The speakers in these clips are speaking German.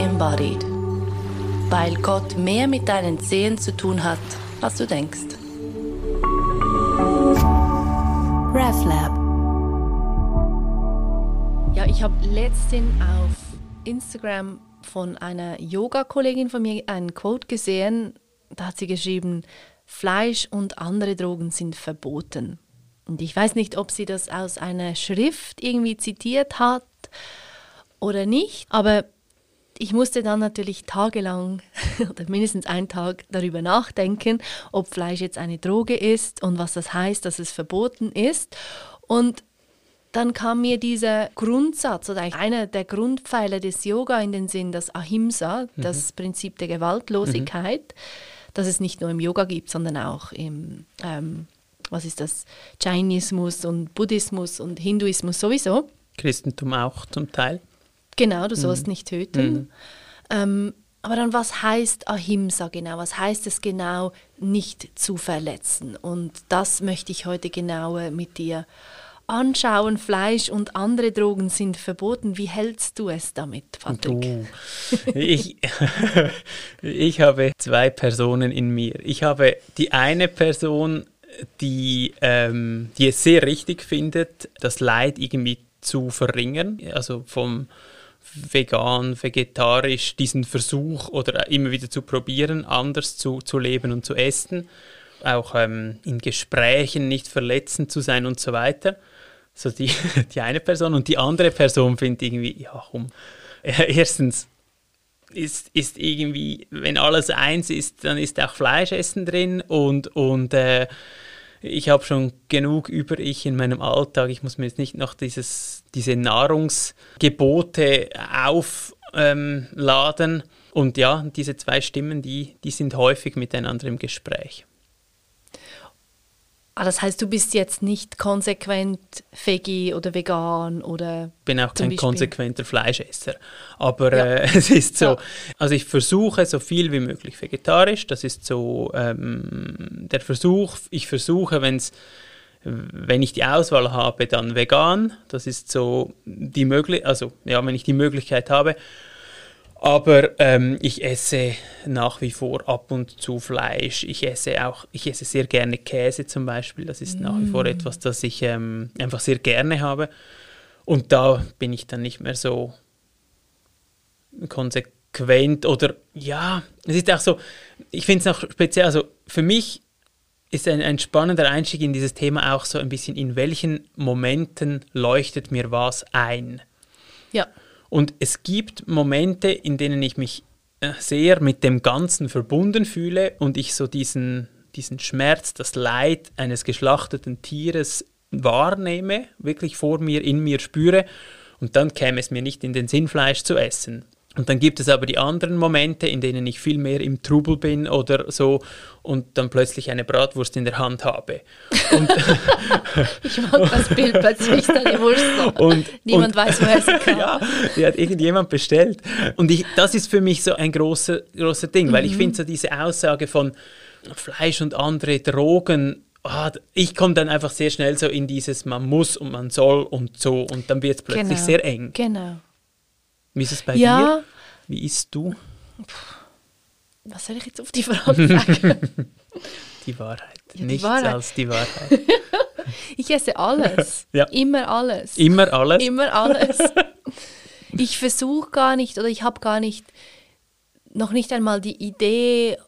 embodied. Weil Gott mehr mit deinen Zehen zu tun hat, als du denkst. RefLab. Ja, ich habe letztens auf Instagram von einer Yoga-Kollegin von mir einen Quote gesehen. Da hat sie geschrieben, Fleisch und andere Drogen sind verboten. Und ich weiß nicht, ob sie das aus einer Schrift irgendwie zitiert hat oder nicht, aber ich musste dann natürlich tagelang oder mindestens einen Tag darüber nachdenken, ob Fleisch jetzt eine Droge ist und was das heißt, dass es verboten ist. Und dann kam mir dieser Grundsatz oder einer der Grundpfeiler des Yoga in den Sinn, das Ahimsa, mhm. das Prinzip der Gewaltlosigkeit, mhm. das es nicht nur im Yoga gibt, sondern auch im, ähm, was ist das, Jainismus und Buddhismus und Hinduismus sowieso. Christentum auch zum Teil. Genau, du sollst mhm. nicht töten. Mhm. Ähm, aber dann, was heißt Ahimsa genau? Was heißt es genau, nicht zu verletzen? Und das möchte ich heute genauer mit dir anschauen. Fleisch und andere Drogen sind verboten. Wie hältst du es damit, Patrick? Du, ich, ich habe zwei Personen in mir. Ich habe die eine Person, die, ähm, die es sehr richtig findet, das Leid irgendwie zu verringern, also vom vegan, vegetarisch, diesen Versuch oder immer wieder zu probieren, anders zu, zu leben und zu essen, auch ähm, in Gesprächen nicht verletzend zu sein und so weiter. So die, die eine Person und die andere Person findet irgendwie, ja, um, erstens ist, ist irgendwie, wenn alles eins ist, dann ist auch Fleischessen drin und, und äh, ich habe schon genug über ich in meinem Alltag. Ich muss mir jetzt nicht noch dieses, diese Nahrungsgebote aufladen. Ähm, und ja, diese zwei Stimmen, die, die sind häufig miteinander im Gespräch. Ah, das heißt, du bist jetzt nicht konsequent Veggie oder vegan oder. Ich bin auch kein Beispiel. konsequenter Fleischesser. Aber ja. äh, es ist so, ja. also ich versuche so viel wie möglich vegetarisch. Das ist so ähm, der Versuch. Ich versuche, wenn's, wenn ich die Auswahl habe, dann vegan. Das ist so die Möglichkeit, also ja, wenn ich die Möglichkeit habe. Aber ähm, ich esse nach wie vor ab und zu Fleisch. Ich esse auch, ich esse sehr gerne Käse zum Beispiel. Das ist mm. nach wie vor mm. etwas, das ich ähm, einfach sehr gerne habe. Und da bin ich dann nicht mehr so konsequent oder ja, es ist auch so, ich finde es auch speziell, also für mich ist ein, ein spannender Einstieg in dieses Thema auch so ein bisschen, in welchen Momenten leuchtet mir was ein. Ja. Und es gibt Momente, in denen ich mich äh, sehr mit dem Ganzen verbunden fühle und ich so diesen, diesen Schmerz, das Leid eines geschlachteten Tieres wahrnehme, wirklich vor mir, in mir spüre. Und dann käme es mir nicht in den Sinn, Fleisch zu essen. Und dann gibt es aber die anderen Momente, in denen ich viel mehr im Trubel bin oder so und dann plötzlich eine Bratwurst in der Hand habe. ich mag das Bild plötzlich die Wurst. Und, Niemand und, weiß, woher sie kam. Ja, die hat irgendjemand bestellt. Und ich, das ist für mich so ein großer großer Ding, mhm. weil ich mhm. finde so diese Aussage von Fleisch und andere Drogen, oh, ich komme dann einfach sehr schnell so in dieses man muss und man soll und so und dann wird es plötzlich genau. sehr eng. Genau. Wie ist es bei ja. dir? Wie isst du? Was soll ich jetzt auf die Frage sagen? die Wahrheit. Ja, die Nichts Wahrheit. als die Wahrheit. ich esse alles. ja. Immer alles. Immer alles? Immer alles. Ich versuche gar nicht oder ich habe gar nicht, noch nicht einmal die Idee,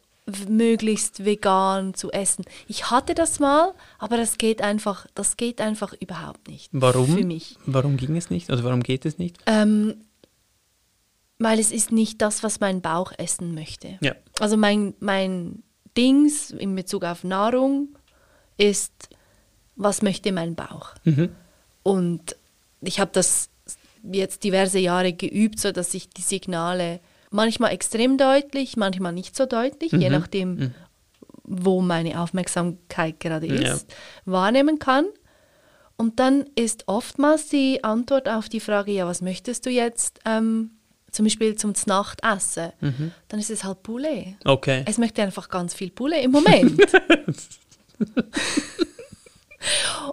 möglichst vegan zu essen. Ich hatte das mal, aber das geht einfach, das geht einfach überhaupt nicht. Warum? Für mich. Warum ging es nicht? Also warum geht es nicht? Ähm, weil es ist nicht das, was mein Bauch essen möchte. Ja. Also mein, mein Dings in Bezug auf Nahrung ist, was möchte mein Bauch? Mhm. Und ich habe das jetzt diverse Jahre geübt, so dass ich die Signale manchmal extrem deutlich, manchmal nicht so deutlich, mhm. je nachdem, mhm. wo meine Aufmerksamkeit gerade ist, ja. wahrnehmen kann. Und dann ist oftmals die Antwort auf die Frage, ja, was möchtest du jetzt? Ähm, zum Beispiel zum Nachtessen, mhm. dann ist es halt Poulet. Okay. Es möchte einfach ganz viel Poulet im Moment.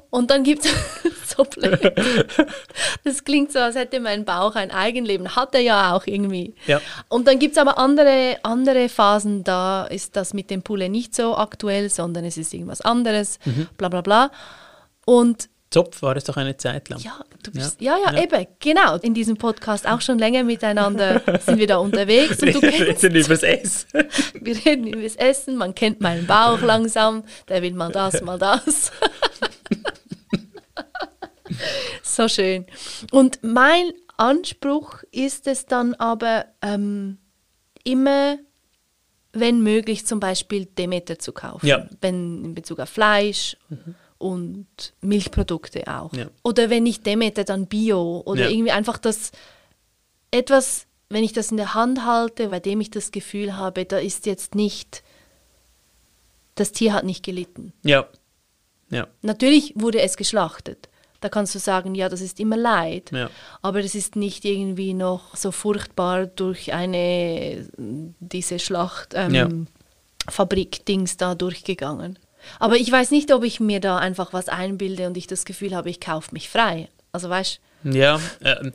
Und dann gibt es so blöd. Das klingt so, als hätte mein Bauch ein Eigenleben. Hat er ja auch irgendwie. Ja. Und dann gibt es aber andere, andere Phasen, da ist das mit dem Pulle nicht so aktuell, sondern es ist irgendwas anderes, bla bla bla. Und Zopf war es doch eine Zeit lang. ja, du bist, ja. Ja, eben, genau. In diesem Podcast auch schon länger miteinander sind wir da unterwegs. Und du Wir reden übers Essen. wir reden über das Essen, man kennt meinen Bauch langsam, der will mal das, mal das. so schön. Und mein Anspruch ist es dann aber ähm, immer, wenn möglich, zum Beispiel Demeter zu kaufen. Ja. Wenn in Bezug auf Fleisch und Milchprodukte auch. Ja. Oder wenn nicht Demeter, dann Bio. Oder Ja. irgendwie einfach das etwas, wenn ich das in der Hand halte, bei dem ich das Gefühl habe, da ist jetzt nicht, das Tier hat nicht gelitten. Ja. Ja. Natürlich wurde es geschlachtet. Da kannst du sagen, ja, das ist immer Leid. Ja. Aber es ist nicht irgendwie noch so furchtbar durch eine, diese Schlacht, ähm, Ja. Fabrik-Dings da durchgegangen. Aber ich weiß nicht, ob ich mir da einfach was einbilde und ich das Gefühl habe, ich kaufe mich frei. Also weißt Ja, ähm,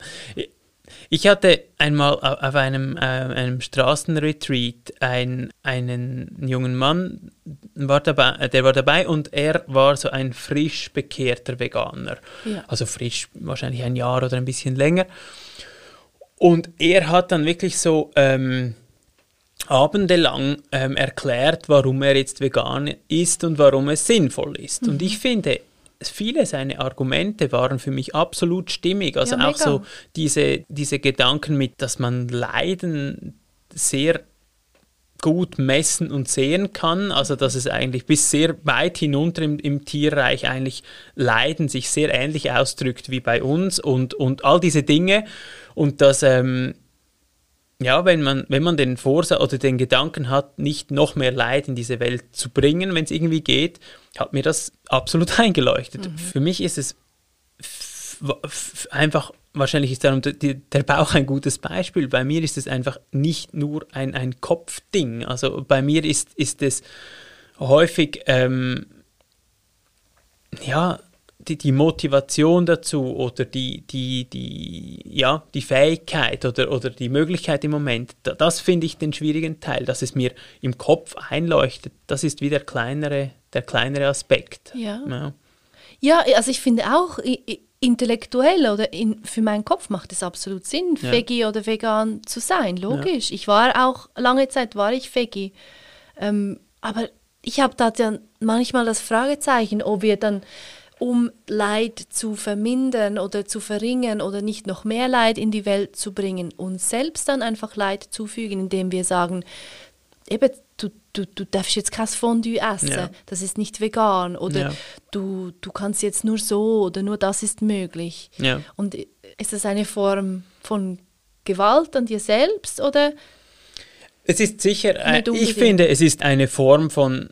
ich hatte einmal au- auf einem, äh, einem Straßenretreat ein, einen jungen Mann, war dabei, äh, der war dabei und er war so ein frisch bekehrter Veganer. Ja. Also frisch, wahrscheinlich ein Jahr oder ein bisschen länger. Und er hat dann wirklich so ähm, abendelang ähm, erklärt, warum er jetzt vegan ist und warum es sinnvoll ist. Und Mhm. ich finde, viele seiner Argumente waren für mich absolut stimmig. Also Ja, auch so diese, diese Gedanken mit, dass man Leiden sehr gut messen und sehen kann, also dass es eigentlich bis sehr weit hinunter im, im Tierreich eigentlich Leiden sich sehr ähnlich ausdrückt wie bei uns und, und all diese Dinge und dass ähm, ja, wenn man, wenn man den Vorsatz oder den Gedanken hat, nicht noch mehr Leid in diese Welt zu bringen, wenn es irgendwie geht, hat mir das absolut eingeleuchtet. Für mich ist es einfach, wahrscheinlich ist darum die, der Bauch ein gutes Beispiel. Bei mir ist es einfach nicht nur ein, ein Kopfding. Also bei mir ist, ist es häufig, ähm, ja, die, die Motivation dazu oder die, die, die, ja, die Fähigkeit oder, oder die Möglichkeit im Moment, da, das finde ich den schwierigen Teil, dass es mir im Kopf einleuchtet. Das ist wie der kleinere, der kleinere Aspekt. Ja. Ja. Ja, also ich finde auch intellektuell oder in, für meinen Kopf macht es absolut Sinn, Ja. Veggie oder vegan zu sein. Logisch. Ich war auch lange Zeit war ich Veggie, ähm, aber ich habe da dann manchmal das Fragezeichen, ob wir dann um Leid zu vermindern oder zu verringern oder nicht noch mehr Leid in die Welt zu bringen, uns selbst dann einfach Leid zufügen, indem wir sagen, eben, du, du, du darfst jetzt kein Fondue essen, Ja. das ist nicht vegan oder Ja. du, du kannst jetzt nur so oder nur das ist möglich. Ja. Und ist das eine Form von Gewalt an dir selbst oder? Es ist sicher, ich finde, es ist eine Form von,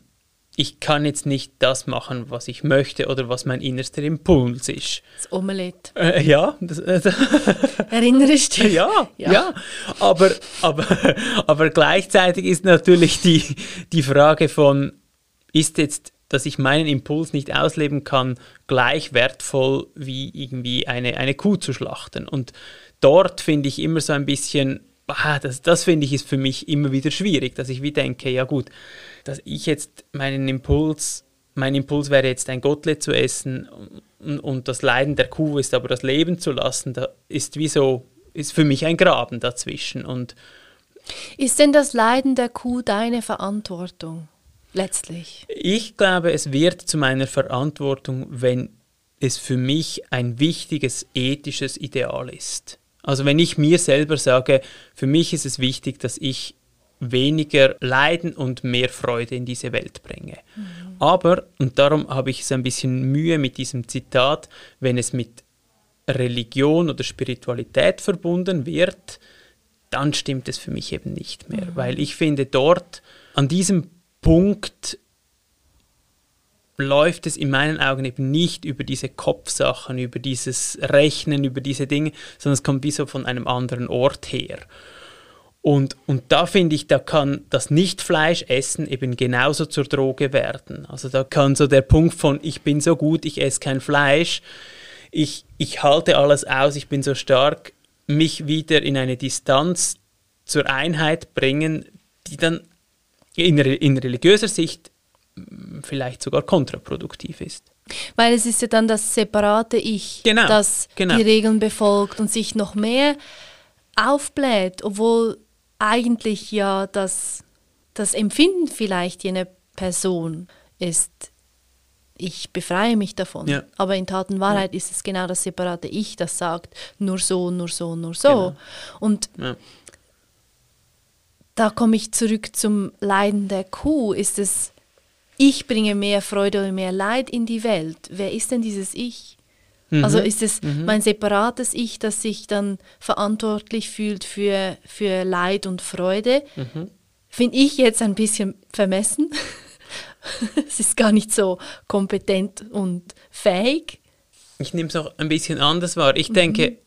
ich kann jetzt nicht das machen, was ich möchte oder was mein innerster Impuls ist. Das Omelette. Äh, ja, das, äh, Erinnerst du dich? Ja, Ja. ja, Aber, aber, aber gleichzeitig ist natürlich die, die Frage von, ist jetzt, dass ich meinen Impuls nicht ausleben kann, gleich wertvoll wie irgendwie eine, eine Kuh zu schlachten. Und dort finde ich immer so ein bisschen, ah, das, das finde ich ist für mich immer wieder schwierig, dass ich wie denke, ja gut, dass ich jetzt meinen Impuls, mein Impuls wäre jetzt ein Gottlet zu essen und, und das Leiden der Kuh ist aber das Leben zu lassen, da ist wie so, ist für mich ein Graben dazwischen und Ist denn das Leiden der Kuh deine Verantwortung? Letztlich. Ich glaube, es wird zu meiner Verantwortung, wenn es für mich ein wichtiges ethisches Ideal ist. Also wenn ich mir selber sage, für mich ist es wichtig, dass ich weniger Leiden und mehr Freude in diese Welt bringe. Aber, und darum habe ich so ein bisschen Mühe mit diesem Zitat, wenn es mit Religion oder Spiritualität verbunden wird, dann stimmt es für mich eben nicht mehr. Weil ich finde, dort an diesem Punkt läuft es in meinen Augen eben nicht über diese Kopfsachen, über dieses Rechnen, über diese Dinge, sondern es kommt wie so von einem anderen Ort her. Und, und da finde ich, da kann das Nicht-Fleisch-Essen eben genauso zur Droge werden. Also da kann so der Punkt von, ich bin so gut, ich esse kein Fleisch, ich, ich halte alles aus, ich bin so stark, mich wieder in eine Distanz zur Einheit bringen, die dann in, in religiöser Sicht hm, vielleicht sogar kontraproduktiv ist. Weil es ist ja dann das separate Ich, Genau, das genau. die Regeln befolgt und sich noch mehr aufbläht, obwohl eigentlich ja das, das Empfinden vielleicht jener Person ist, ich befreie mich davon. Ja. Aber in Tat und Wahrheit ist es genau das separate Ich, das sagt, nur so, nur so, nur so. Genau. Und Ja. da komme ich zurück zum Leiden der Kuh. Ist es, ich bringe mehr Freude oder mehr Leid in die Welt? Wer ist denn dieses Ich? Also ist es mein separates Ich, das sich dann verantwortlich fühlt für, für Leid und Freude? Finde ich jetzt ein bisschen vermessen. es ist gar nicht so kompetent und fähig. Ich nehme es auch ein bisschen anders wahr. Ich denke,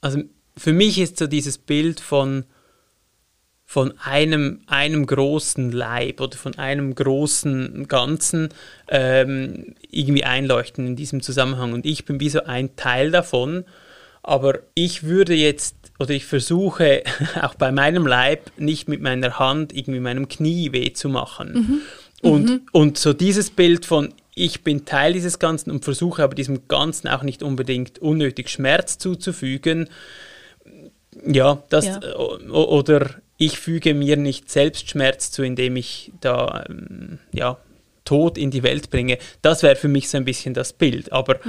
also für mich ist so dieses Bild von, von einem, einem großen Leib oder von einem großen Ganzen ähm, irgendwie einleuchten in diesem Zusammenhang. Und ich bin wie so ein Teil davon. Aber ich würde jetzt oder ich versuche auch bei meinem Leib nicht mit meiner Hand irgendwie meinem Knie weh zu machen. Und, und so dieses Bild von ich bin Teil dieses Ganzen und versuche aber diesem Ganzen auch nicht unbedingt unnötig Schmerz zuzufügen. Ja, das Ja. oder ich füge mir nicht selbst Schmerz zu, indem ich da ähm, ja, Tod in die Welt bringe. Das wäre für mich so ein bisschen das Bild. Aber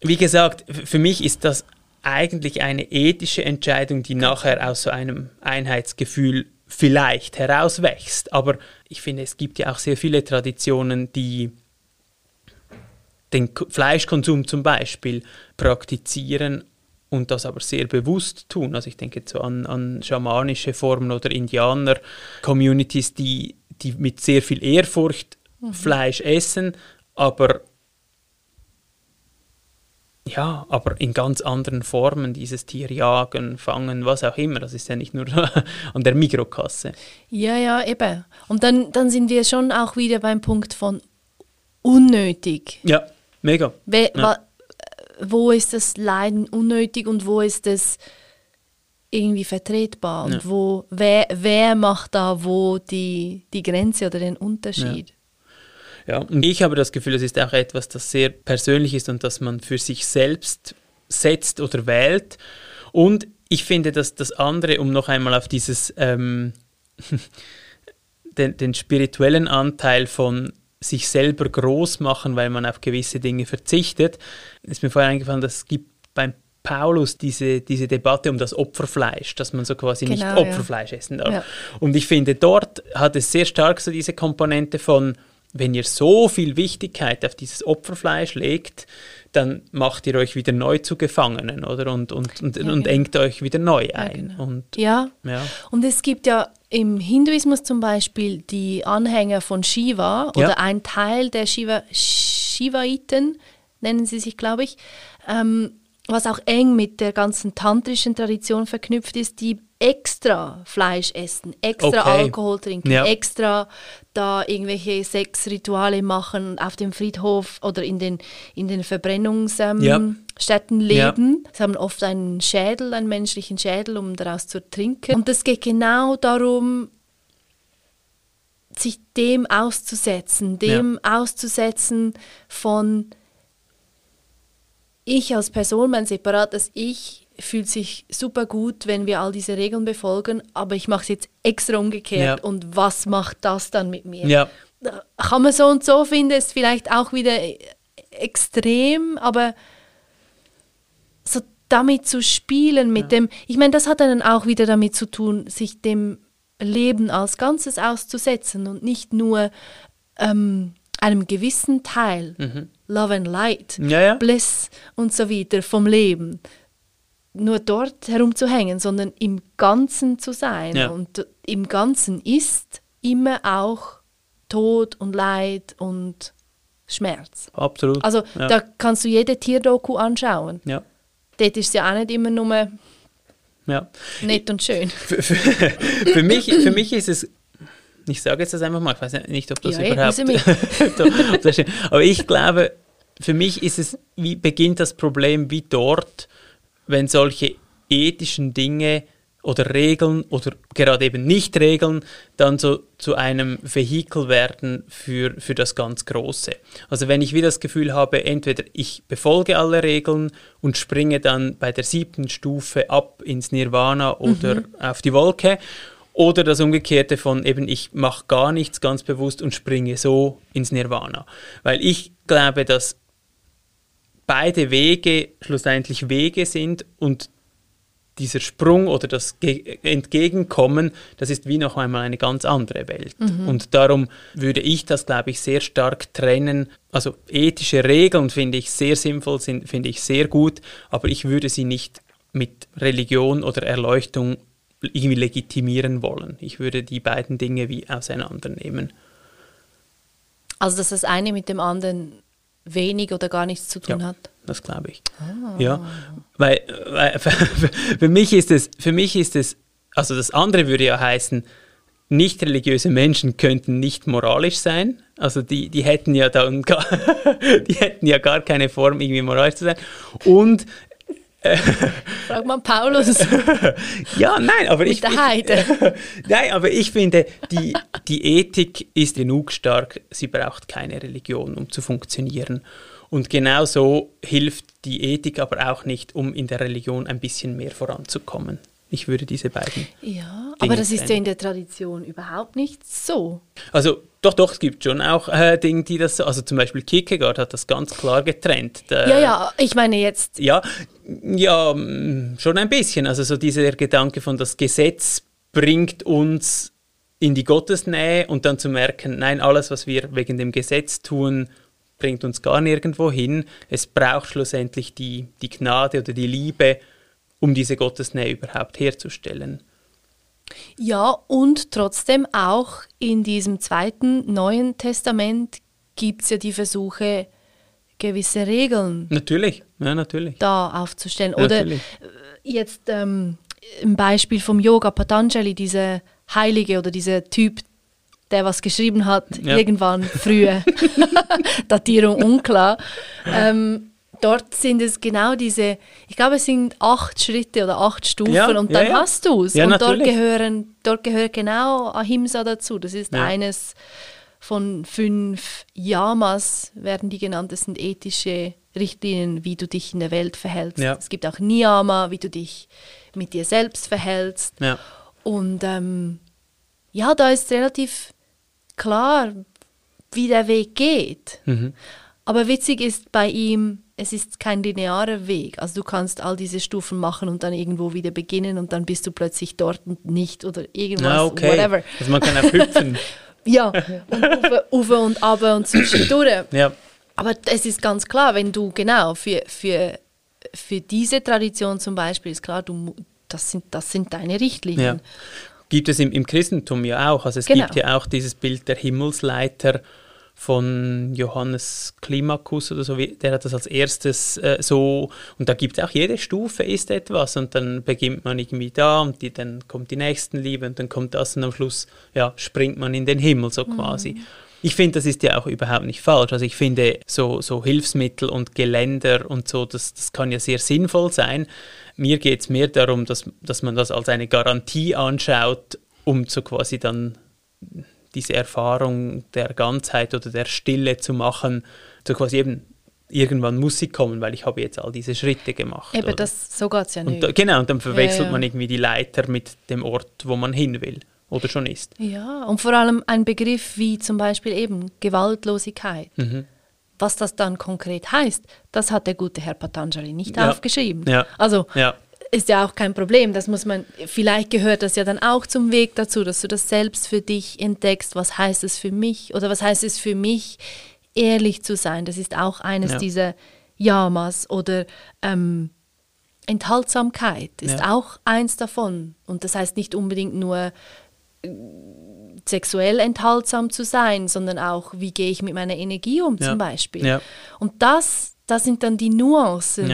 wie gesagt, für mich ist das eigentlich eine ethische Entscheidung, die nachher aus so einem Einheitsgefühl vielleicht herauswächst. Aber ich finde, es gibt ja auch sehr viele Traditionen, die den Fleischkonsum zum Beispiel praktizieren und das aber sehr bewusst tun. Also ich denke jetzt so an, an schamanische Formen oder Indianer-Communities, die, die mit sehr viel Ehrfurcht Fleisch essen, aber ja, aber in ganz anderen Formen dieses Tier jagen, fangen, was auch immer. Das ist ja nicht nur an der Mikrokasse. Ja, ja, eben. Und dann, dann sind wir schon auch wieder beim Punkt von unnötig. Ja, mega. We Ja. Wo ist das Leiden unnötig und wo ist es irgendwie vertretbar? Und Ja. wo, wer, wer macht da wo die, die Grenze oder den Unterschied? Ja, und ich habe das Gefühl, es ist auch etwas, das sehr persönlich ist und das man für sich selbst setzt oder wählt. Und ich finde, dass das andere, um noch einmal auf dieses ähm, den, den spirituellen Anteil von sich selber groß machen, weil man auf gewisse Dinge verzichtet, ist mir vorher eingefallen, dass es gibt beim Paulus diese, diese Debatte um das Opferfleisch, dass man so quasi nicht Genau, ja. Opferfleisch essen darf. Ja. Und ich finde, dort hat es sehr stark so diese Komponente von, wenn ihr so viel Wichtigkeit auf dieses Opferfleisch legt, dann macht ihr euch wieder neu zu Gefangenen, oder? Und, und, und, Ja, und engt euch wieder neu ein. genau. Und Ja. ja. Und es gibt ja im Hinduismus zum Beispiel die Anhänger von Shiva Ja. oder ein Teil der Shiva, Shivaiten, nennen sie sich, glaube ich, ähm, was auch eng mit der ganzen tantrischen Tradition verknüpft ist, die extra Fleisch essen, extra Okay. Alkohol trinken, Ja. extra da irgendwelche Sexrituale machen auf dem Friedhof oder in den, in den Verbrennungsstätten Ja. ähm, Städten leben. Sie haben oft einen Schädel, einen menschlichen Schädel, um daraus zu trinken. Und es geht genau darum, sich dem auszusetzen, dem auszusetzen von ich als Person, mein separates Ich, fühlt sich super gut, wenn wir all diese Regeln befolgen, aber ich mache es jetzt extra umgekehrt. Ja. Und was macht das dann mit mir? Ja, kann man so und so finden, ist vielleicht auch wieder e- extrem, aber so damit zu spielen, mit dem, ich meine, das hat dann auch wieder damit zu tun, sich dem Leben als Ganzes auszusetzen und nicht nur ähm, einem gewissen Teil, Love and Light, Mhm. Ja, ja. Bliss und so weiter vom Leben, nur dort herumzuhängen, sondern im Ganzen zu sein. Ja. Und im Ganzen ist immer auch Tod und Leid und Schmerz. absolut. Also ja. da kannst du jede Tierdoku anschauen. ja. Dort ist es ja auch nicht immer nur Ja. Nett und schön. Für, für, für, mich, für mich ist es, ich sage jetzt das einfach mal, ich weiß nicht, ob das Ja, überhaupt, stimmt. aber ich glaube, für mich ist es, wie beginnt das Problem wie dort, wenn solche ethischen Dinge oder Regeln oder gerade eben Nicht-Regeln dann so zu einem Vehikel werden für, für das ganz Große. Also wenn ich wieder das Gefühl habe, entweder ich befolge alle Regeln und springe dann bei der siebten Stufe ab ins Nirvana oder auf die Wolke, oder das Umgekehrte von eben, ich mache gar nichts ganz bewusst und springe so ins Nirvana. Weil ich glaube, dass beide Wege schlussendlich Wege sind und dieser Sprung oder das Ge Entgegenkommen, das ist wie noch einmal eine ganz andere Welt. Und darum würde ich das, glaube ich, sehr stark trennen. Also ethische Regeln finde ich sehr sinnvoll, finde ich sehr gut, aber ich würde sie nicht mit Religion oder Erleuchtung irgendwie legitimieren wollen. Ich würde die beiden Dinge wie auseinandernehmen. Also, dass das eine mit dem anderen wenig oder gar nichts zu tun Ja. hat. Das glaube ich. Ja, weil, weil für, für mich ist es, für mich ist es, also das andere würde ja heißen, nicht religiöse Menschen könnten nicht moralisch sein. Also die, die hätten ja dann gar, die hätten ja gar keine Form, irgendwie moralisch zu sein. Und Frag mal Paulus. ja, nein, aber Mit ich. der Heide. nein, aber ich finde, die, die Ethik ist genug stark, sie braucht keine Religion, um zu funktionieren. Und genauso hilft die Ethik aber auch nicht, um in der Religion ein bisschen mehr voranzukommen. Ich würde diese beiden. Ja, Dinge aber das ist ja trennen. in der Tradition überhaupt nicht so. Also doch, doch, es gibt schon auch äh, Dinge, die das so, also zum Beispiel Kierkegaard hat das ganz klar getrennt. Der- Ja, ja, ich meine jetzt, Ja, ja, mm, schon ein bisschen. Also so dieser Gedanke von das Gesetz bringt uns in die Gottesnähe und dann zu merken, nein, alles, was wir wegen dem Gesetz tun, bringt uns gar nirgendwo hin. Es braucht schlussendlich die, die Gnade oder die Liebe, um diese Gottesnähe überhaupt herzustellen. Ja, und trotzdem auch in diesem zweiten Neuen Testament gibt es ja die Versuche, gewisse Regeln Natürlich, ja, natürlich. da aufzustellen. Oder Natürlich. jetzt ähm, im Beispiel vom Yoga Patanjali, dieser Heilige oder dieser Typ, der was geschrieben hat, Ja. irgendwann früher, Datierung unklar. Ähm, dort sind es genau diese, ich glaube, es sind acht Schritte oder acht Stufen Ja, und ja, dann ja. hast du es. Ja, und dort gehören, dort gehört genau Ahimsa dazu. Das ist Ja. eines von fünf Yamas, werden die genannt. Das sind ethische Richtlinien, wie du dich in der Welt verhältst. Ja. Es gibt auch Niyama, wie du dich mit dir selbst verhältst. Ja. Und ähm, ja, da ist relativ klar, wie der Weg geht. Mhm. Aber witzig ist bei ihm, es ist kein linearer Weg. Also du kannst all diese Stufen machen und dann irgendwo wieder beginnen und dann bist du plötzlich dort und nicht oder irgendwas, Ah, okay. whatever. Also man kann auch hüpfen. Ja, und ufe, ufe und aber und zwischendurch. ja. Aber es ist ganz klar, wenn du genau für, für, für diese Tradition zum Beispiel ist klar, du, das, sind, das sind deine Richtlinien. Ja. Gibt es im, im Christentum ja auch. Also es Genau. gibt ja auch dieses Bild der Himmelsleiter von Johannes Klimakus oder so, der hat das als erstes äh, so, und da gibt es auch jede Stufe ist etwas und dann beginnt man irgendwie da und die, dann kommt die Nächstenliebe und dann kommt das und am Schluss ja, springt man in den Himmel so quasi. Ich finde, das ist ja auch überhaupt nicht falsch. Also ich finde, so, so Hilfsmittel und Geländer und so, das, das kann ja sehr sinnvoll sein. Mir geht es mehr darum, dass, dass man das als eine Garantie anschaut, um so quasi dann diese Erfahrung der Ganzheit oder der Stille zu machen. So quasi eben, irgendwann muss sie kommen, weil ich habe jetzt all diese Schritte gemacht. Eben, oder? das, so geht es ja und nicht. da, genau, und dann verwechselt ja. man irgendwie die Leiter mit dem Ort, wo man hin will oder schon ist. Ja, und vor allem ein Begriff wie zum Beispiel eben Gewaltlosigkeit. Mhm. Was das dann konkret heißt, das hat der gute Herr Patanjali nicht Ja. aufgeschrieben. Ja. Also Ja. Ist ja auch kein Problem. Das muss man, vielleicht gehört das ja dann auch zum Weg dazu, dass du das selbst für dich entdeckst. Was heißt es für mich? Oder was heißt es für mich, ehrlich zu sein? Das ist auch eines Ja. dieser Yamas oder ähm, Enthaltsamkeit ist Ja. auch eins davon. Und das heißt nicht unbedingt nur äh, sexuell enthaltsam zu sein, sondern auch, wie gehe ich mit meiner Energie um Ja. zum Beispiel. Und das, das sind dann die Nuancen.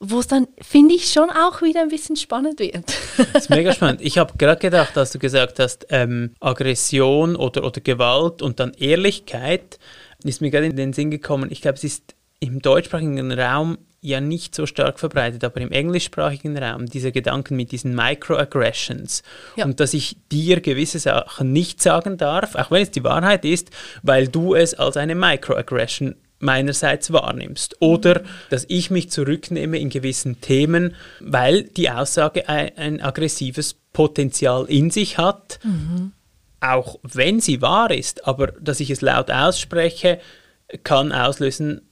Wo es dann, finde ich, schon auch wieder ein bisschen spannend wird. Das ist mega spannend. Ich habe gerade gedacht, als du gesagt hast, ähm, Aggression oder, oder Gewalt und dann Ehrlichkeit, ist mir gerade in den Sinn gekommen. Ich glaube, es ist im deutschsprachigen Raum ja nicht so stark verbreitet, aber im englischsprachigen Raum diese Gedanken mit diesen Microaggressions ja. und dass ich dir gewisse Sachen nicht sagen darf, auch wenn es die Wahrheit ist, weil du es als eine Microaggression meinerseits wahrnimmst. Oder dass ich mich zurücknehme in gewissen Themen, weil die Aussage ein, ein aggressives Potenzial in sich hat, mhm. auch wenn sie wahr ist, aber dass ich es laut ausspreche, kann auslösen,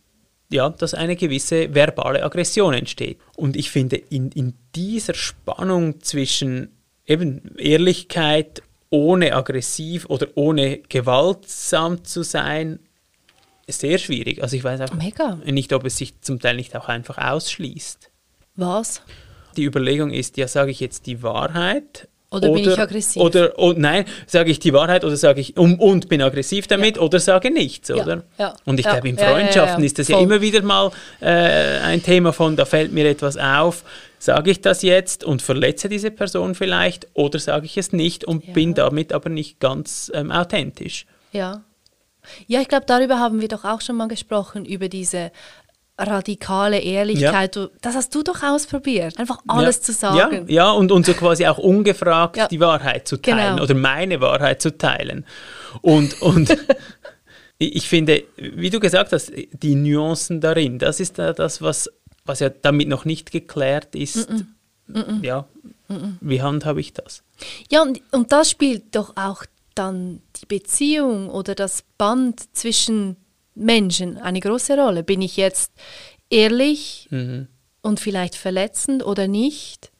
ja, dass eine gewisse verbale Aggression entsteht. Und ich finde, in, in dieser Spannung zwischen eben Ehrlichkeit ohne aggressiv oder ohne gewaltsam zu sein, sehr schwierig. Also ich weiß auch Mega. nicht, ob es sich zum Teil nicht auch einfach ausschließt. Was? Die Überlegung ist, ja, sage ich jetzt die Wahrheit oder, oder, bin ich aggressiv? Oder oh, nein, sage ich die Wahrheit oder sage ich um, und bin aggressiv damit ja. oder sage nichts, oder? Ja. Und ich glaube, in Freundschaften ist das Voll. ja immer wieder mal äh, ein Thema von, da fällt mir etwas auf, sage ich das jetzt und verletze diese Person vielleicht oder sage ich es nicht und bin damit aber nicht ganz ähm, authentisch. Ja. Ja, ich glaube, darüber haben wir doch auch schon mal gesprochen, über diese radikale Ehrlichkeit. Ja. Das hast du doch ausprobiert, einfach alles ja. zu sagen. Ja, ja und, und so quasi auch ungefragt ja. die Wahrheit zu teilen genau. oder meine Wahrheit zu teilen. Und, und ich finde, wie du gesagt hast, die Nuancen darin, das ist das, was, was ja damit noch nicht geklärt ist. Mm -mm. Ja, mm wie handhabe ich das? Ja, und, und das spielt doch auch dann die Beziehung oder das Band zwischen Menschen eine große Rolle. Bin ich jetzt ehrlich mhm. und vielleicht verletzend oder nicht?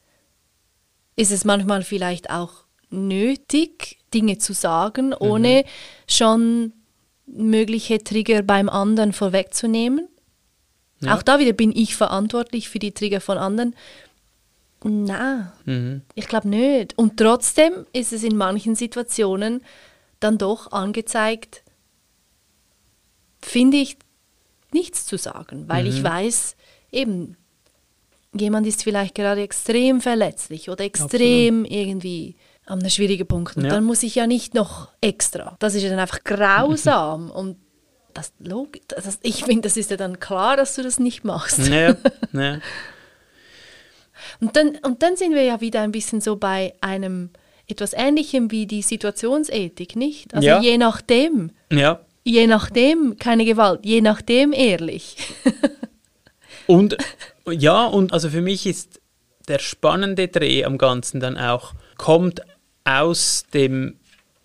Ist es manchmal vielleicht auch nötig, Dinge zu sagen, ohne mhm. schon mögliche Trigger beim anderen vorwegzunehmen? Ja. Auch da wieder bin ich verantwortlich für die Trigger von anderen. Nein, mhm. ich glaube nicht. Und trotzdem ist es in manchen Situationen dann doch angezeigt, finde ich, nichts zu sagen, weil mhm. ich weiß, eben, jemand ist vielleicht gerade extrem verletzlich oder extrem Absolut. irgendwie an einem schwierigen Punkt. Und ja. dann muss ich ja nicht noch extra. Das ist ja dann einfach grausam. und das, das, ich finde, das ist ja dann klar, dass du das nicht machst. Ja, ja. und, dann, und dann sind wir ja wieder ein bisschen so bei einem etwas Ähnlichem wie die Situationsethik, nicht? Also ja. je nachdem. Ja je nachdem keine Gewalt, je nachdem ehrlich. und ja, und also für mich ist der spannende Dreh am Ganzen dann auch, kommt aus dem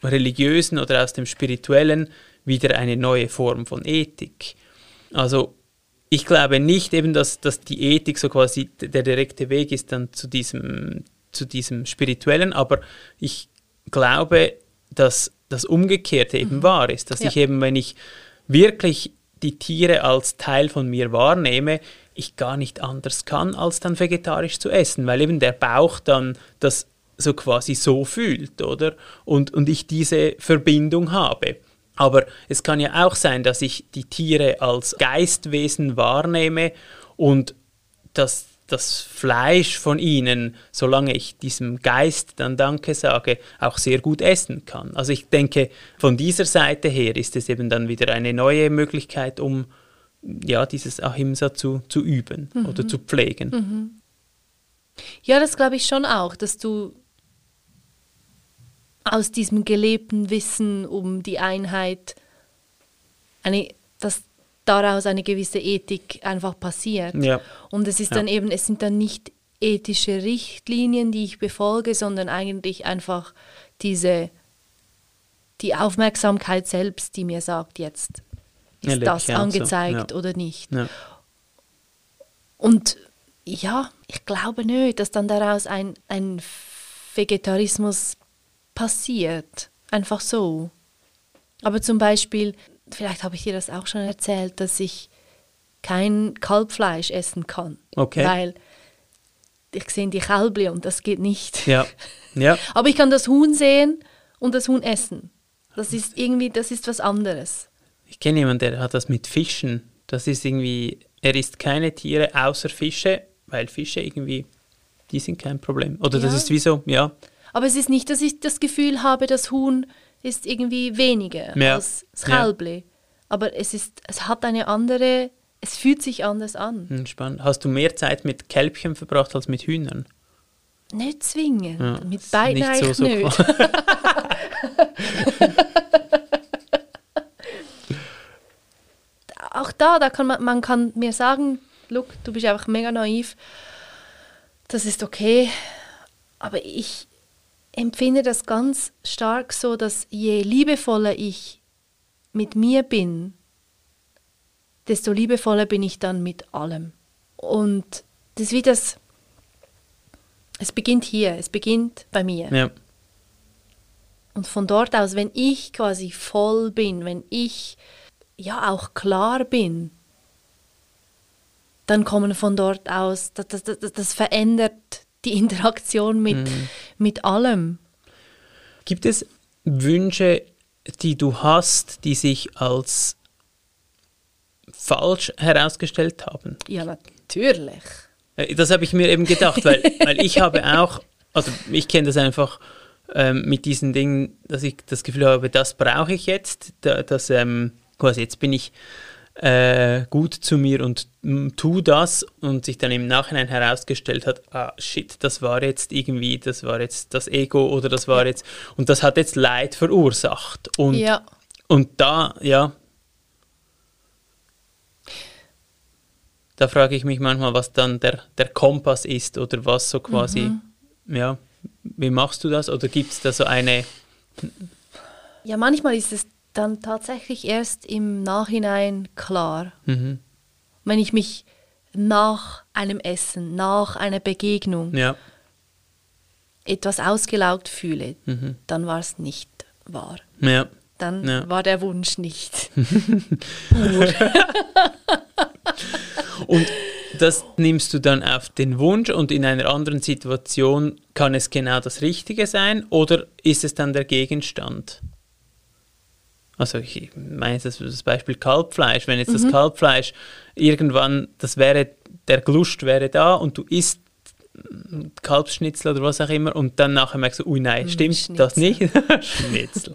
religiösen oder aus dem spirituellen wieder eine neue Form von Ethik. Also ich glaube nicht eben, dass, dass die Ethik so quasi der direkte Weg ist dann zu diesem, zu diesem spirituellen, aber ich glaube, dass das Umgekehrte eben mhm. wahr ist. Dass ja. ich eben, wenn ich wirklich die Tiere als Teil von mir wahrnehme, ich gar nicht anders kann, als dann vegetarisch zu essen, weil eben der Bauch dann das so quasi so fühlt, oder? Und, und ich diese Verbindung habe. Aber es kann ja auch sein, dass ich die Tiere als Geistwesen wahrnehme und dass das Fleisch von ihnen, solange ich diesem Geist dann Danke sage, auch sehr gut essen kann. Also ich denke, von dieser Seite her ist es eben dann wieder eine neue Möglichkeit, um ja, dieses Ahimsa zu, zu üben mhm. oder zu pflegen. Mhm. Ja, das glaube ich schon auch, dass du aus diesem gelebten Wissen um die Einheit eine, daraus eine gewisse Ethik einfach passiert. Ja. Und es ist ja. dann eben, es sind dann nicht ethische Richtlinien, die ich befolge, sondern eigentlich einfach diese die Aufmerksamkeit selbst, die mir sagt, jetzt ist das angezeigt so. oder nicht. Und ja, ich glaube nicht, dass dann daraus ein, ein Vegetarismus passiert. Einfach so. Aber zum Beispiel vielleicht habe ich dir das auch schon erzählt, dass ich kein Kalbfleisch essen kann. Okay. Weil ich sehe die Kälbli und das geht nicht. Ja. ja. Aber ich kann das Huhn sehen und das Huhn essen. Das ist irgendwie, das ist was anderes. Ich kenne jemanden, der hat das mit Fischen. Das ist irgendwie, er isst keine Tiere außer Fische, weil Fische irgendwie, die sind kein Problem. Oder das Ja. ist wie so, ja, Aber es ist nicht, dass ich das Gefühl habe, das Huhn ist irgendwie weniger Ja. als das Ja. Kälbli. Aber es, ist, es hat eine andere, es fühlt sich anders an. hm, spannend. Hast du mehr Zeit mit Kälbchen verbracht als mit Hühnern? Nicht zwingend. Ja, Mit beiden nicht so- eigentlich so nicht. Auch da, da kann man, man kann mir sagen, look, du bist einfach mega naiv. Das ist okay. Aber ich empfinde das ganz stark so, dass je liebevoller ich mit mir bin, desto liebevoller bin ich dann mit allem. Und das ist wie das, es beginnt hier, es beginnt bei mir. Ja. Und von dort aus, wenn ich quasi voll bin, wenn ich ja auch klar bin, dann kommen von dort aus, das, das, das, das verändert die Interaktion mit, mit allem. Gibt es Wünsche, die du hast, die sich als falsch herausgestellt haben? Ja, natürlich. Äh, Das habe ich mir eben gedacht, weil, weil ich habe auch, also ich kenne das einfach ähm, mit diesen Dingen, dass ich das Gefühl habe, das brauche ich jetzt, da, dass ähm, quasi jetzt bin ich äh, gut zu mir und tu das und sich dann im Nachhinein herausgestellt hat, ah shit, das war jetzt irgendwie, das war jetzt das Ego oder das war jetzt und das hat jetzt Leid verursacht und ja. und da, ja. Da frage ich mich manchmal, was dann der, der Kompass ist oder was so quasi, ja, wie machst du das? Oder gibt es da so eine, ja, manchmal ist es dann tatsächlich erst im Nachhinein klar. mhm, Wenn ich mich nach einem Essen, nach einer Begegnung ja, etwas ausgelaugt fühle, mhm, dann war es nicht wahr. ja, Dann Ja. war der Wunsch nicht. Und das nimmst du dann auf den Wunsch und in einer anderen Situation kann es genau das Richtige sein oder ist es dann der Gegenstand? Also ich meine das, das Beispiel Kalbfleisch, wenn jetzt das Kalbfleisch irgendwann, das wäre, der Glust wäre da und du isst Kalbsschnitzel oder was auch immer und dann nachher merkst du, ui nein, stimmt das nicht? Schnitzel.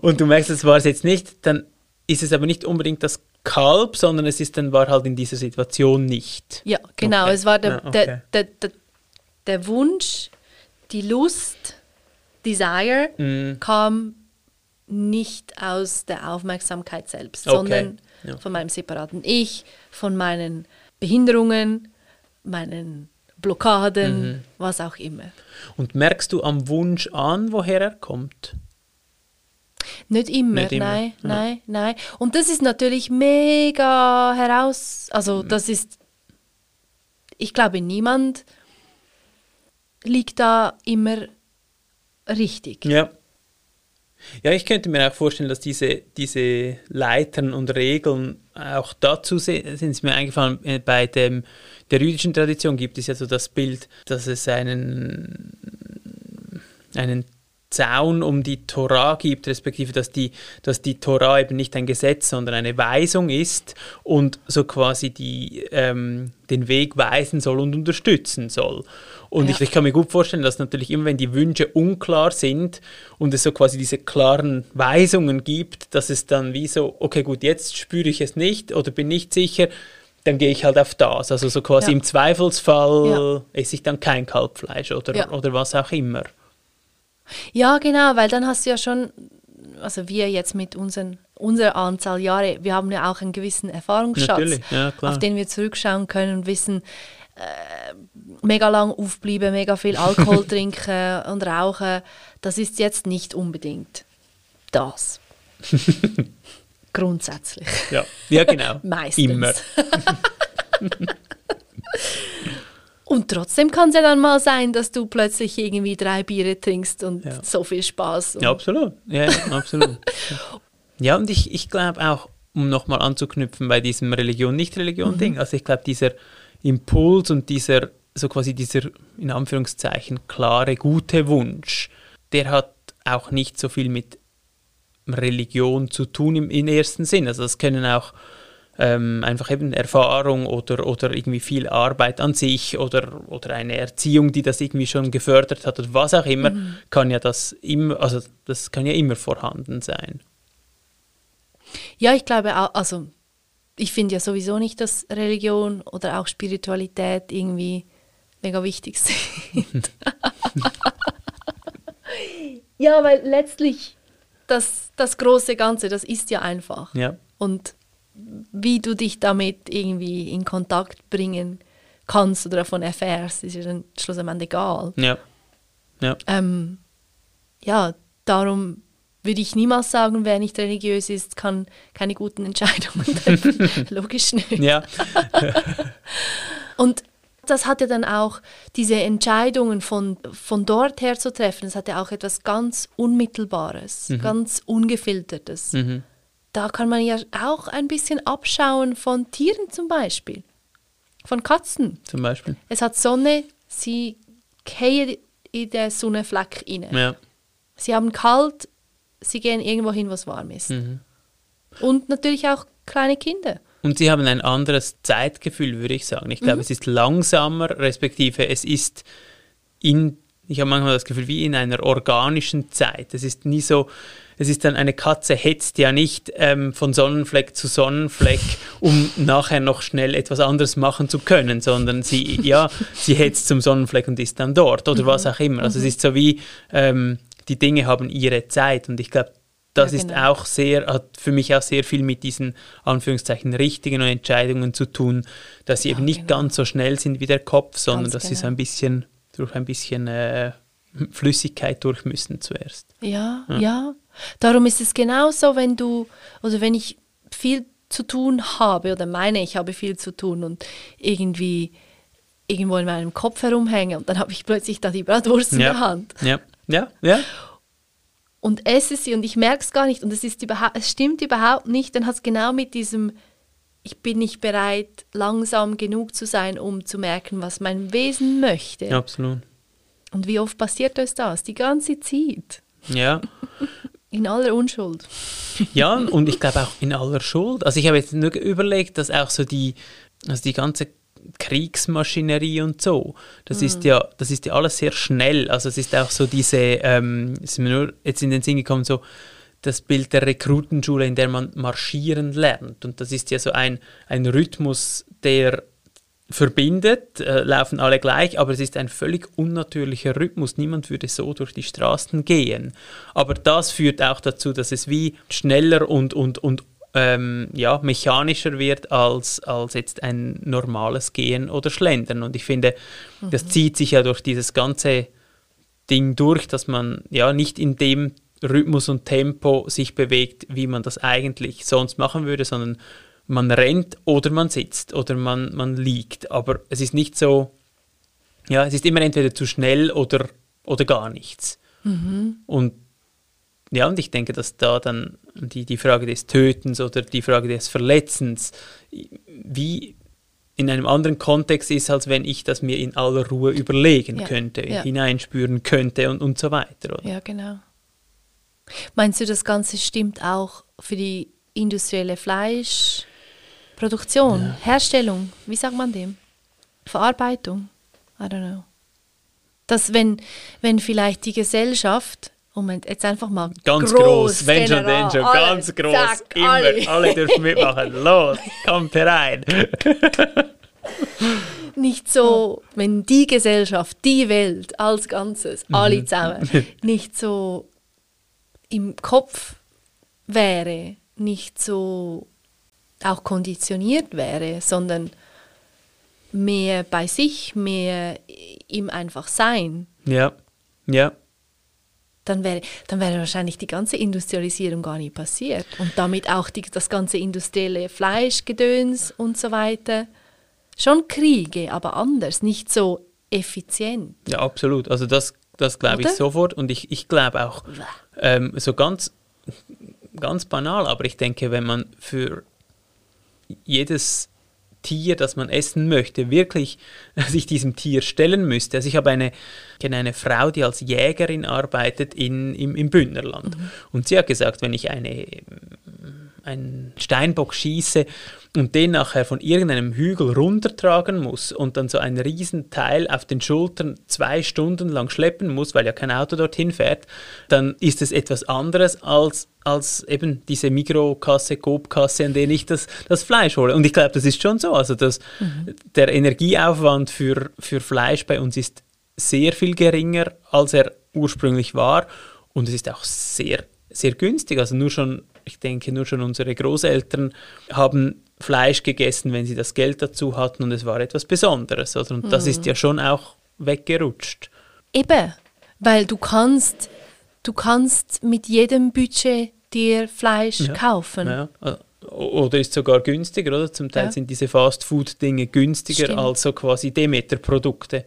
und du merkst, das war es jetzt nicht, dann ist es aber nicht unbedingt das Kalb, sondern es ist dann war halt in dieser Situation nicht. Ja, genau. Okay. Es war der, Ja, okay. der, der, der, der Wunsch, die Lust, Desire Mm, kam nicht aus der Aufmerksamkeit selbst, Okay. sondern Ja. von meinem separaten Ich, von meinen Behinderungen, meinen Blockaden, Mhm. was auch immer. Und merkst du am Wunsch an, woher er kommt? Nicht immer, Nicht immer, nein, ja. nein, nein. Und das ist natürlich mega heraus, Mhm. also das ist, ich glaube, niemand liegt da immer richtig. Ja. Ja, ich könnte mir auch vorstellen, dass diese, diese Leitern und Regeln auch dazu se- sind. Es mir eingefallen, äh, bei dem, der jüdischen Tradition gibt es ja so das Bild, dass es einen, einen Zaun um die Tora gibt, respektive dass die, dass die Tora eben nicht ein Gesetz, sondern eine Weisung ist und so quasi die, ähm, den Weg weisen soll und unterstützen soll. Und Ja. ich, ich kann mir gut vorstellen, dass natürlich immer, wenn die Wünsche unklar sind und es so quasi diese klaren Weisungen gibt, dass es dann wie so, okay gut, jetzt spüre ich es nicht oder bin nicht sicher, dann gehe ich halt auf das. Also so quasi Ja. im Zweifelsfall Ja. esse ich dann kein Kalbfleisch oder, oder was auch immer. Ja, genau, weil dann hast du ja schon, also wir jetzt mit unseren, unserer Anzahl Jahre, wir haben ja auch einen gewissen Erfahrungsschatz, ja, auf den wir zurückschauen können und wissen, äh, mega lang aufbleiben, mega viel Alkohol trinken und rauchen, das ist jetzt nicht unbedingt das. Grundsätzlich. Ja, ja genau. Meistens. Immer. Und trotzdem kann es ja dann mal sein, dass du plötzlich irgendwie drei Biere trinkst und Ja. so viel Spaß. Ja, absolut. Ja, absolut. ja, und ich, ich glaube auch, um nochmal anzuknüpfen bei diesem Religion-Nicht-Religion-Ding, also ich glaube, dieser Impuls und dieser, so quasi dieser, in Anführungszeichen, klare, gute Wunsch, der hat auch nicht so viel mit Religion zu tun im, im ersten Sinn. Also das können auch ähm, einfach eben Erfahrung oder, oder irgendwie viel Arbeit an sich oder, oder eine Erziehung, die das irgendwie schon gefördert hat oder was auch immer, mhm. kann ja das immer, also das kann ja immer vorhanden sein. Ja, ich glaube auch, also ich finde ja sowieso nicht, dass Religion oder auch Spiritualität irgendwie mega wichtig sind. ja, weil letztlich das, das große Ganze, das ist ja einfach. Ja. Und wie du dich damit irgendwie in Kontakt bringen kannst oder davon erfährst, ist ja dann schlussendlich egal. Ja. Ja. Ähm, ja, darum würde ich niemals sagen, wer nicht religiös ist, kann keine guten Entscheidungen treffen. Logisch nicht. Ja. Und das hat ja dann auch diese Entscheidungen von, von dort her zu treffen, das hat ja auch etwas ganz Unmittelbares, mhm. ganz Ungefiltertes. Mhm. Da kann man ja auch ein bisschen abschauen von Tieren zum Beispiel, von Katzen. Zum Beispiel. Es hat Sonne, sie gehen in den Sonnenfleck rein. Ja. Sie haben kalt, sie gehen irgendwo hin, wo es warm ist. Mhm. Und natürlich auch kleine Kinder. Und sie haben ein anderes Zeitgefühl, würde ich sagen. Ich glaube, mhm. es ist langsamer, respektive es ist in, ich habe manchmal das Gefühl, wie in einer organischen Zeit. Es ist nie so, es ist dann eine Katze hetzt ja nicht ähm, von Sonnenfleck zu Sonnenfleck, um nachher noch schnell etwas anderes machen zu können, sondern sie, ja, sie hetzt zum Sonnenfleck und ist dann dort oder mhm. was auch immer. Also es ist so wie, ähm, die Dinge haben ihre Zeit und ich glaube, das ja, genau. ist auch sehr, hat für mich auch sehr viel mit diesen Anführungszeichen richtigen Entscheidungen zu tun, dass sie ja, eben nicht genau. ganz so schnell sind wie der Kopf, sondern ganz dass genau. sie so ein bisschen durch ein bisschen äh, Flüssigkeit durch müssen zuerst. Ja, ja, ja. Darum ist es genauso, wenn du, oder wenn ich viel zu tun habe oder meine, ich habe viel zu tun und irgendwie irgendwo in meinem Kopf herumhänge und dann habe ich plötzlich da die Bratwurst in der Hand. Ja, ja, ja und esse sie und ich merke es gar nicht und es, ist es stimmt überhaupt nicht, dann hat es genau mit diesem, ich bin nicht bereit, langsam genug zu sein, um zu merken, was mein Wesen möchte. Absolut. Und wie oft passiert das das? Die ganze Zeit. Ja. In aller Unschuld. Ja, und ich glaube auch in aller Schuld. Also ich habe jetzt nur überlegt, dass auch so die, also die ganze Kriegsmaschinerie und so. Das mhm. ist ja, das ist ja alles sehr schnell. Also es ist auch so diese, ähm, ist mir nur jetzt in den Sinn gekommen, so das Bild der Rekrutenschule, in der man marschieren lernt. Und das ist ja so ein, ein Rhythmus, der verbindet, äh, laufen alle gleich, aber es ist ein völlig unnatürlicher Rhythmus. Niemand würde so durch die Straßen gehen. Aber das führt auch dazu, dass es wie schneller und, und, und ähm, ja, mechanischer wird als, als jetzt ein normales Gehen oder Schlendern. Und ich finde, mhm. das zieht sich ja durch dieses ganze Ding durch, dass man ja nicht in dem Rhythmus und Tempo sich bewegt, wie man das eigentlich sonst machen würde, sondern man rennt oder man sitzt oder man, man liegt. Aber es ist nicht so, ja, es ist immer entweder zu schnell oder, oder gar nichts. Mhm. Und ja, und ich denke, dass da dann die, die Frage des Tötens oder die Frage des Verletzens wie in einem anderen Kontext ist, als wenn ich das mir in aller Ruhe überlegen ja, könnte, ja. hineinspüren könnte und, und so weiter. Oder? Ja, genau. Meinst du, das Ganze stimmt auch für die industrielle Fleischproduktion, ja. Herstellung, wie sagt man dem? Verarbeitung? I don't know. Dass wenn, wenn vielleicht die Gesellschaft Moment, jetzt einfach mal ganz groß, wenn schon, denn schon, ganz groß, zack, immer, alle. alle dürfen mitmachen, los, kommt herein. nicht so, wenn die Gesellschaft, die Welt als Ganzes, mhm. alle zusammen, nicht so im Kopf wäre, nicht so auch konditioniert wäre, sondern mehr bei sich, mehr im einfach sein. Ja, ja dann wäre, dann wäre wahrscheinlich die ganze Industrialisierung gar nicht passiert. Und damit auch die, das ganze industrielle Fleischgedöns und so weiter. Schon Kriege, aber anders, nicht so effizient. Ja, absolut. Also das, das glaube ich sofort. Und ich, ich glaube auch, ähm, so ganz, ganz banal, aber ich denke, wenn man für jedes Tier, das man essen möchte, wirklich sich diesem Tier stellen müsste. Also ich habe eine, kenne eine Frau, die als Jägerin arbeitet in, im, im Bündnerland. Mhm. Und sie hat gesagt, wenn ich eine, einen Steinbock schieße und den nachher von irgendeinem Hügel runtertragen muss und dann so ein Riesenteil auf den Schultern zwei Stunden lang schleppen muss, weil ja kein Auto dorthin fährt, dann ist es etwas anderes als, als eben diese Mikrokasse, Coop-Kasse, an der ich das, das Fleisch hole. Und ich glaube, das ist schon so. Also das, mhm. der Energieaufwand für, für Fleisch bei uns ist sehr viel geringer, als er ursprünglich war. Und es ist auch sehr, sehr günstig. Also nur schon, ich denke, nur schon unsere Großeltern haben Fleisch gegessen, wenn sie das Geld dazu hatten und es war etwas Besonderes. Oder? Und mhm. das ist ja schon auch weggerutscht. Eben, weil du kannst, du kannst mit jedem Budget dir Fleisch ja. kaufen. Ja. Oder ist sogar günstiger, oder? Zum Teil ja. sind diese Fast-Food-Dinge günstiger Stimmt. als so quasi Demeter-Produkte.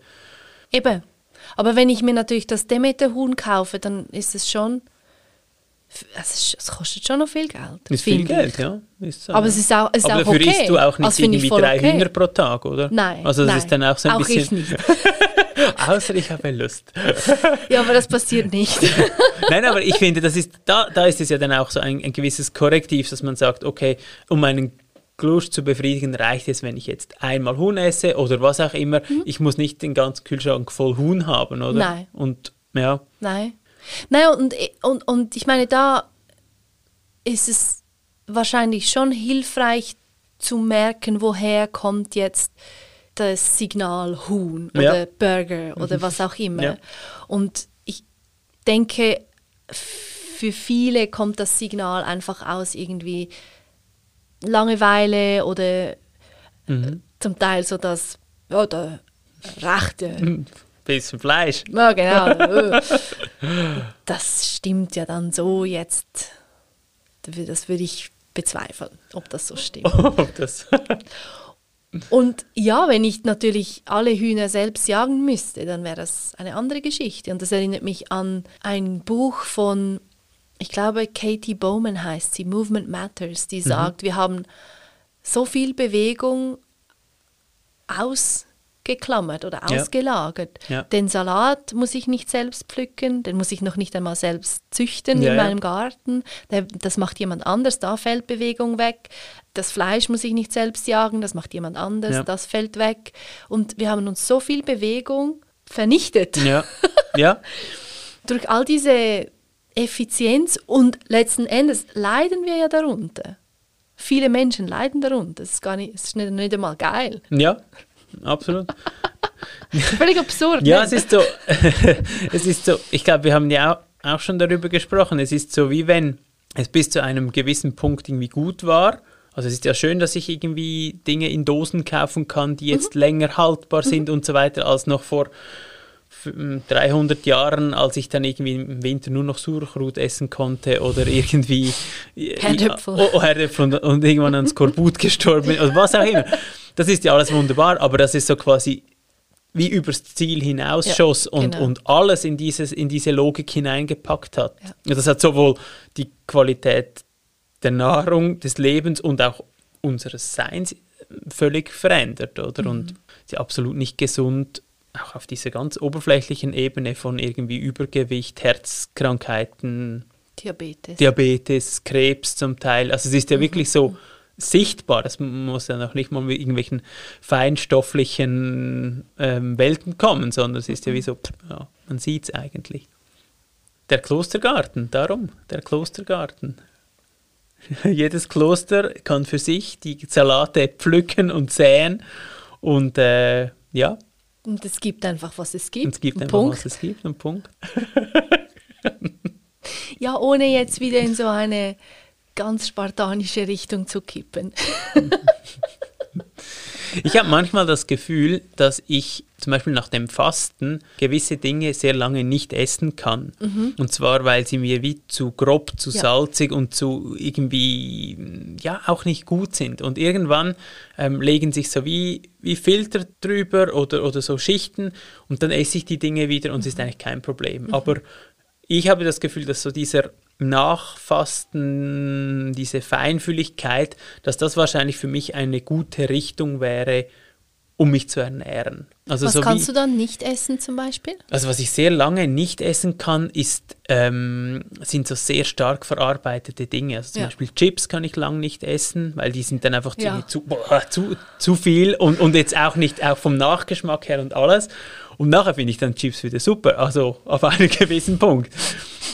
Eben. Aber wenn ich mir natürlich das Demeter-Huhn kaufe, dann ist es schon es, es, kostet schon noch viel Geld. Ist viel Geld, ja. Ist, äh, aber es ist auch, es ist aber auch dafür okay. isst du auch nicht also irgendwie drei okay. Hühner pro Tag, oder? Nein. Also das nein. ist dann auch so ein auch bisschen. Ich nicht. Außer ich habe Lust. ja, aber das passiert nicht. nein, aber ich finde, das ist, da, da ist es ja dann auch so ein, ein gewisses Korrektiv, dass man sagt, okay, um meinen Lust zu befriedigen, reicht es, wenn ich jetzt einmal Huhn esse oder was auch immer. Mhm. Ich muss nicht den ganzen Kühlschrank voll Huhn haben, oder? Nein. Und ja. Nein. Nein, und, und, und ich meine, da ist es wahrscheinlich schon hilfreich zu merken, woher kommt jetzt das Signal Huhn oder ja. Burger oder was auch immer. Ja. Und ich denke, für viele kommt das Signal einfach aus irgendwie Langeweile oder mhm. zum Teil so das, ja, der rechte. Bisschen Fleisch. Ja, genau. das stimmt ja dann so jetzt das würde ich bezweifeln, ob das so stimmt. das und ja, wenn ich natürlich alle Hühner selbst jagen müsste, dann wäre das eine andere Geschichte. Und das erinnert mich an ein Buch von, ich glaube, Katie Bowman heißt sie, Movement Matters, die mhm. sagt, wir haben so viel Bewegung aus geklammert oder ausgelagert. Ja. Den Salat muss ich nicht selbst pflücken, den muss ich noch nicht einmal selbst züchten ja, in meinem Garten. das macht jemand anders, da fällt Bewegung weg. Das Fleisch muss ich nicht selbst jagen, das macht jemand anders, das fällt weg. Und wir haben uns so viel Bewegung vernichtet. Ja. ja. Durch all diese Effizienz und letzten Endes leiden wir ja darunter. Viele Menschen leiden darunter. Das ist gar nicht, das ist nicht, nicht einmal geil. Ja, absolut. Völlig absurd. ja, ne? es ist so, es ist so, ich glaube, wir haben ja auch, auch schon darüber gesprochen, es ist so wie wenn es bis zu einem gewissen Punkt irgendwie gut war. Also es ist ja schön, dass ich irgendwie Dinge in Dosen kaufen kann, die jetzt mhm. länger haltbar sind mhm. und so weiter, als noch vor 300 Jahren, als ich dann irgendwie im Winter nur noch Surchrut essen konnte oder irgendwie Herdöpfel, oh, oh, Herdöpfel und, und, irgendwann ans Skorbut gestorben bin oder was auch immer. Das ist ja alles wunderbar, aber das ist so quasi wie übers Ziel hinausschoss ja, und, genau. und alles in, dieses, in diese Logik hineingepackt hat. Ja. Das hat sowohl die Qualität der Nahrung, des Lebens und auch unseres Seins völlig verändert, oder? Mhm. Und sie absolut nicht gesund auch auf dieser ganz oberflächlichen Ebene von irgendwie Übergewicht, Herzkrankheiten, Diabetes. Diabetes, Krebs zum Teil. Also es ist ja mhm. wirklich so sichtbar. Das muss ja noch nicht mal mit irgendwelchen feinstofflichen ähm, Welten kommen, sondern es ist ja wie so, ja, man sieht es eigentlich. Der Klostergarten, darum, der Klostergarten. Jedes Kloster kann für sich die Salate pflücken und säen und äh, ja, und es gibt einfach, was es gibt. Und es gibt einfach, Punkt. was es gibt. Und Punkt. ja, ohne jetzt wieder in so eine ganz spartanische Richtung zu kippen. Ich habe manchmal das Gefühl, dass ich zum Beispiel nach dem Fasten gewisse Dinge sehr lange nicht essen kann. Mhm. Und zwar, weil sie mir wie zu grob, zu ja. salzig und zu irgendwie, ja, auch nicht gut sind. Und irgendwann ähm, legen sich so wie, wie Filter drüber oder, oder so Schichten und dann esse ich die Dinge wieder und es ist mhm. eigentlich kein Problem. Mhm. Aber ich habe das Gefühl, dass so dieser Nachfasten, diese Feinfühligkeit, dass das wahrscheinlich für mich eine gute Richtung wäre, um mich zu ernähren. Also Was so kannst wie, du dann nicht essen zum Beispiel? Also was ich sehr lange nicht essen kann, ist, ähm, sind so sehr stark verarbeitete Dinge. Also zum Ja. Beispiel Chips kann ich lang nicht essen, weil die sind dann einfach Ja. zu, boah, zu, zu viel und, und jetzt auch nicht auch vom Nachgeschmack her und alles. Und nachher finde ich dann Chips wieder super, also auf einen gewissen Punkt.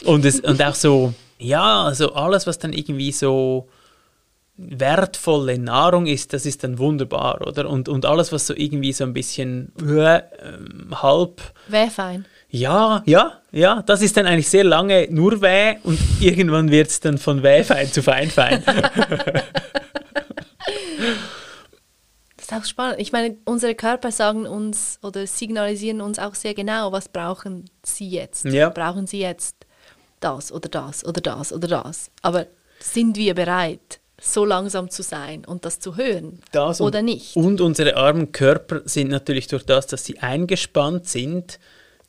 Und, es, und auch so, ja, also alles, was dann irgendwie so wertvolle Nahrung ist, das ist dann wunderbar, oder? Und, und alles, was so irgendwie so ein bisschen äh, halb Wäre fein. ja, ja, ja, das ist dann eigentlich sehr lange nur weh und irgendwann wird es dann von wehfein zu feinfein. Das ist auch spannend. Ich meine, unsere Körper sagen uns oder signalisieren uns auch sehr genau, was brauchen sie jetzt. Ja. Brauchen sie jetzt das oder das oder das oder das. Aber sind wir bereit, so langsam zu sein und das zu hören Das und- oder nicht? Und unsere armen Körper sind natürlich durch das, dass sie eingespannt sind,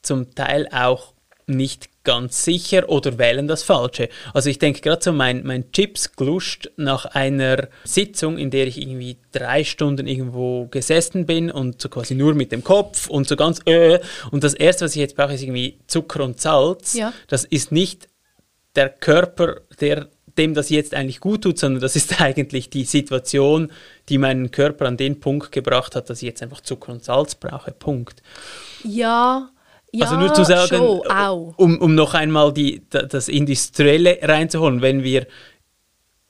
zum Teil auch nicht ganz sicher oder wählen das Falsche. Also ich denke gerade so mein, mein Chips gluscht nach einer Sitzung, in der ich irgendwie drei Stunden irgendwo gesessen bin und so quasi nur mit dem Kopf und so ganz äh, und das erste, was ich jetzt brauche, ist irgendwie Zucker und Salz. Ja. Das ist nicht der Körper, der dem das jetzt eigentlich gut tut, sondern das ist eigentlich die Situation, die meinen Körper an den Punkt gebracht hat, dass ich jetzt einfach Zucker und Salz brauche. Punkt. Ja, ja, also nur zu sagen, schon, um, um noch einmal die, da- das Industrielle reinzuholen, wenn wir,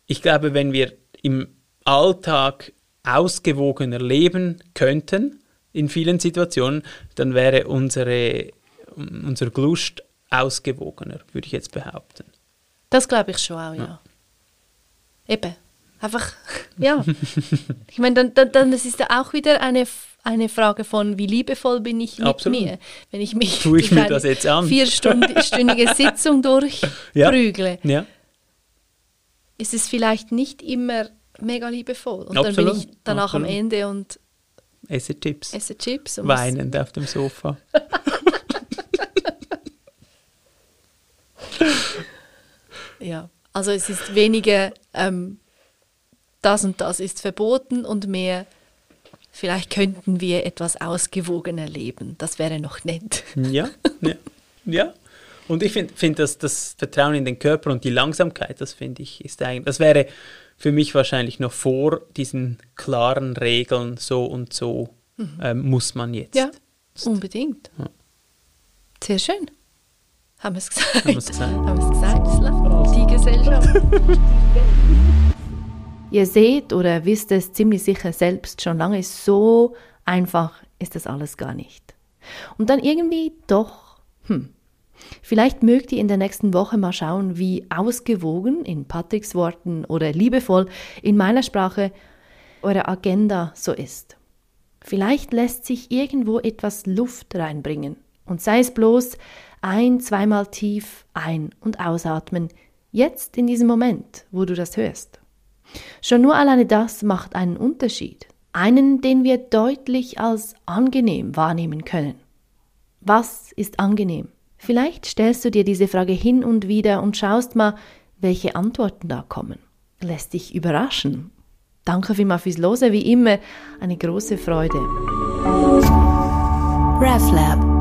ich glaube, wenn wir im Alltag ausgewogener leben könnten, in vielen Situationen, dann wäre unsere, unser Glust ausgewogener, würde ich jetzt behaupten. Das glaube ich schon auch, ja. Eben. Einfach, ja. ich meine, dann, dann, dann das ist ja auch wieder eine, eine Frage von, wie liebevoll bin ich mit Absolut. mir. Wenn ich mich Tue ich mir eine das jetzt an? vierstündige Sitzung Ja. durchprügle, Ja, ist es vielleicht nicht immer mega liebevoll. Und dann Absolut, bin ich danach am absolut. Ende und esse Chips. esse Chips. Und Weinend auf dem Sofa. Ja, also es ist weniger, ähm, das und das ist verboten und mehr, vielleicht könnten wir etwas ausgewogener leben. Das wäre noch nett. Ja, ja, ja. Und ich finde, find, dass das Vertrauen in den Körper und die Langsamkeit, das finde ich, ist eigentlich, das wäre für mich wahrscheinlich noch vor diesen klaren Regeln, so und so ähm, muss man jetzt. Ja, unbedingt. Ja. Sehr schön. Haben wir es gesagt? Haben wir's gesagt. Haben wir es gesagt? Die Gesellschaft. Ihr seht oder wisst es ziemlich sicher selbst schon lange, so einfach ist das alles gar nicht. Und dann irgendwie doch, hm. Vielleicht mögt ihr in der nächsten Woche mal schauen, wie ausgewogen in Patricks Worten oder liebevoll in meiner Sprache eure Agenda so ist. Vielleicht lässt sich irgendwo etwas Luft reinbringen. Und sei es bloß ein, zweimal tief ein- und ausatmen, jetzt in diesem Moment, wo du das hörst. Schon nur alleine das macht einen Unterschied. Einen, den wir deutlich als angenehm wahrnehmen können. Was ist angenehm? Vielleicht stellst du dir diese Frage hin und wieder und schaust mal, welche Antworten da kommen. Lässt dich überraschen. Danke vielmals fürs Lose, wie immer eine große Freude. RefLab